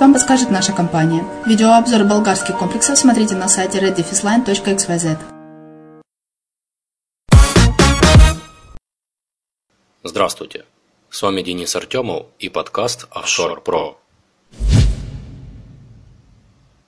вам подскажет наша компания. Видеообзор болгарских комплексов смотрите на сайте reddefisline.xyz. Здравствуйте, с вами Денис Артемов и подкаст Offshore Pro.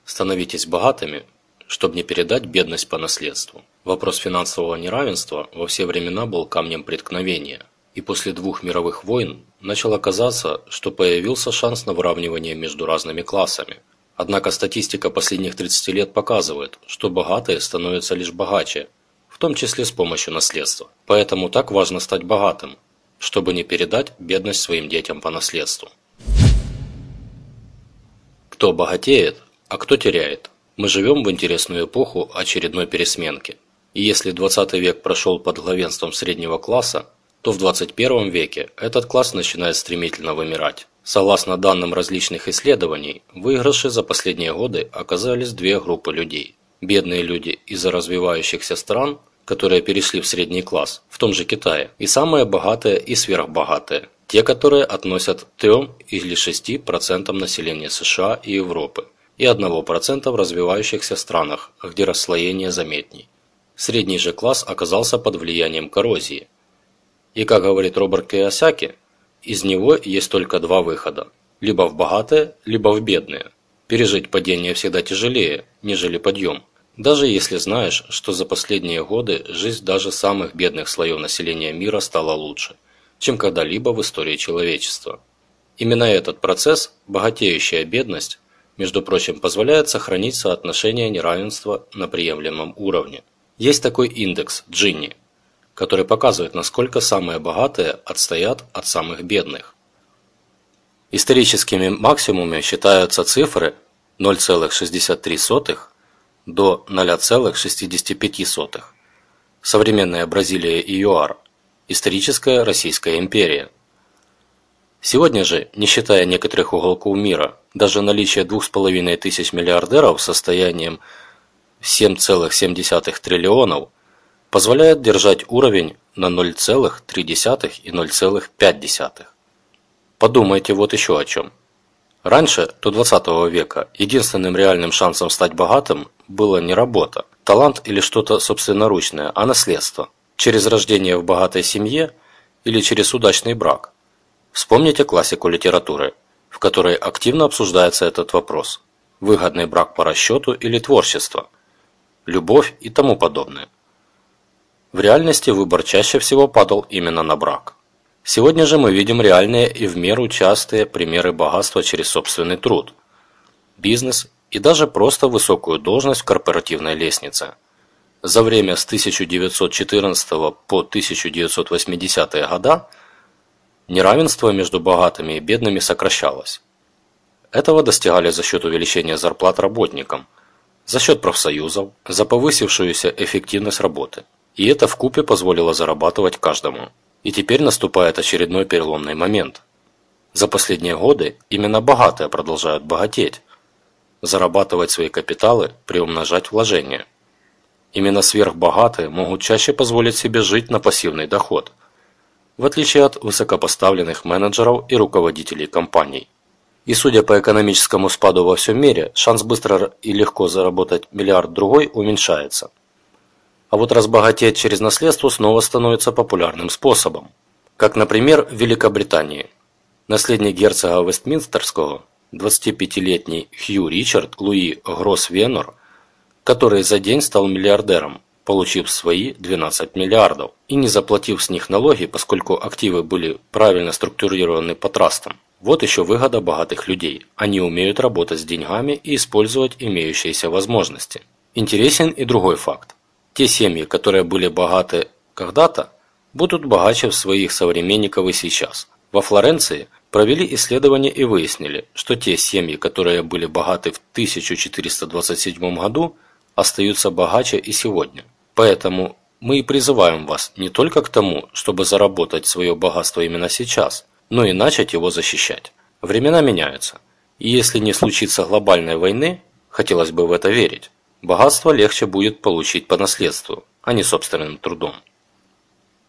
Становитесь богатыми, чтобы не передать бедность по наследству. Вопрос финансового неравенства во все времена был камнем преткновения, и после двух мировых войн начало казаться, что появился шанс на выравнивание между разными классами. Однако статистика последних 30 лет показывает, что богатые становятся лишь богаче, в том числе с помощью наследства. Поэтому так важно стать богатым, чтобы не передать бедность своим детям по наследству. Кто богатеет, а кто теряет? Мы живем в интересную эпоху очередной пересменки. И если 20 век прошел под главенством среднего класса, то в 21 веке этот класс начинает стремительно вымирать. Согласно данным различных исследований, выигрыши за последние годы оказались две группы людей. Бедные люди из-за развивающихся стран, которые перешли в средний класс, в том же Китае, и самые богатые и сверхбогатые, те, которые относят 3 или 6% населения США и Европы и 1% в развивающихся странах, где расслоение заметней. Средний же класс оказался под влиянием коррозии. И, как говорит Роберт Киосаки, из него есть только два выхода – либо в богатые, либо в бедные. Пережить падение всегда тяжелее, нежели подъем, даже если знаешь, что за последние годы жизнь даже самых бедных слоев населения мира стала лучше, чем когда-либо в истории человечества. Именно этот процесс, богатеющая бедность, между прочим, позволяет сохранить соотношение неравенства на приемлемом уровне. Есть такой индекс Джинни, который показывает, насколько самые богатые отстоят от самых бедных. Историческими максимумами считаются цифры 0,63 до 0,65. Современная Бразилия и ЮАР. Историческая Российская империя. Сегодня же, не считая некоторых уголков мира, даже наличие 2500 миллиардеров с состоянием 7,7 триллионов позволяет держать уровень на 0,3 и 0,5. Подумайте вот еще о чем. Раньше, до 20 века, единственным реальным шансом стать богатым было не работа, талант или что-то собственноручное, а наследство. Через рождение в богатой семье или через удачный брак. Вспомните классику литературы, в которой активно обсуждается этот вопрос. Выгодный брак по расчету или творчество – любовь и тому подобное. В реальности выбор чаще всего падал именно на брак. Сегодня же мы видим реальные и в меру частые примеры богатства через собственный труд, бизнес и даже просто высокую должность в корпоративной лестнице. За время с 1914 по 1980-е года неравенство между богатыми и бедными сокращалось. Этого достигали за счет увеличения зарплат работникам – за счет профсоюзов, за повысившуюся эффективность работы. И это в купе позволило зарабатывать каждому. И теперь наступает очередной переломный момент. За последние годы именно богатые продолжают богатеть, зарабатывать свои капиталы, приумножать вложения. Именно сверхбогатые могут чаще позволить себе жить на пассивный доход, в отличие от высокопоставленных менеджеров и руководителей компаний. И судя по экономическому спаду во всем мире, шанс быстро и легко заработать миллиард другой уменьшается. А вот разбогатеть через наследство снова становится популярным способом. Как, например, в Великобритании. Наследник герцога Вестминстерского, 25-летний Хью Ричард Луи Гросс Венор, который за день стал миллиардером, получив свои 12 миллиардов и не заплатив с них налоги, поскольку активы были правильно структурированы по трастам. Вот еще выгода богатых людей. Они умеют работать с деньгами и использовать имеющиеся возможности. Интересен и другой факт. Те семьи, которые были богаты когда-то, будут богаче в своих современников и сейчас. Во Флоренции провели исследование и выяснили, что те семьи, которые были богаты в 1427 году, остаются богаче и сегодня. Поэтому мы и призываем вас не только к тому, чтобы заработать свое богатство именно сейчас – но и начать его защищать. Времена меняются. И если не случится глобальной войны, хотелось бы в это верить, богатство легче будет получить по наследству, а не собственным трудом.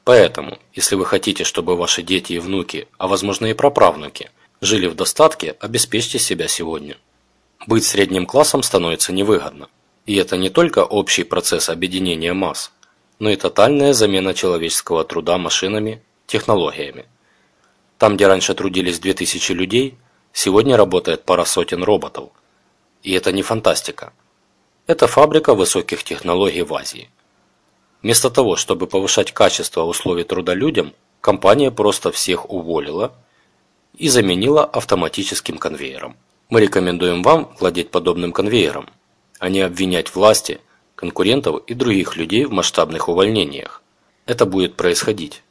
Поэтому, если вы хотите, чтобы ваши дети и внуки, а возможно и праправнуки, жили в достатке, обеспечьте себя сегодня. Быть средним классом становится невыгодно. И это не только общий процесс объединения масс, но и тотальная замена человеческого труда машинами, технологиями. Там, где раньше трудились 2000 людей, сегодня работает пара сотен роботов. И это не фантастика. Это фабрика высоких технологий в Азии. Вместо того, чтобы повышать качество условий труда людям, компания просто всех уволила и заменила автоматическим конвейером. Мы рекомендуем вам владеть подобным конвейером, а не обвинять власти, конкурентов и других людей в масштабных увольнениях. Это будет происходить.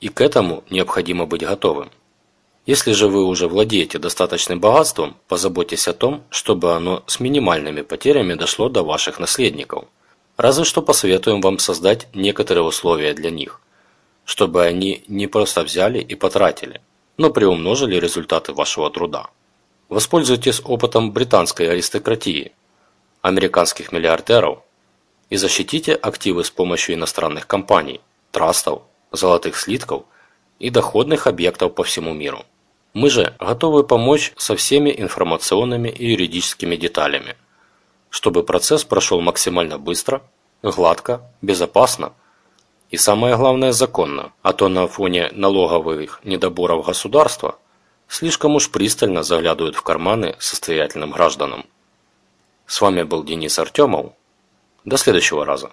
И к этому необходимо быть готовым. Если же вы уже владеете достаточным богатством, позаботьтесь о том, чтобы оно с минимальными потерями дошло до ваших наследников. Разве что посоветуем вам создать некоторые условия для них, чтобы они не просто взяли и потратили, но приумножили результаты вашего труда. Воспользуйтесь опытом британской аристократии, американских миллиардеров и защитите активы с помощью иностранных компаний, трастов, золотых слитков и доходных объектов по всему миру. Мы же готовы помочь со всеми информационными и юридическими деталями, чтобы процесс прошел максимально быстро, гладко, безопасно и самое главное законно, а то на фоне налоговых недоборов государства слишком уж пристально заглядывают в карманы состоятельным гражданам. С вами был Денис Артемов. До следующего раза.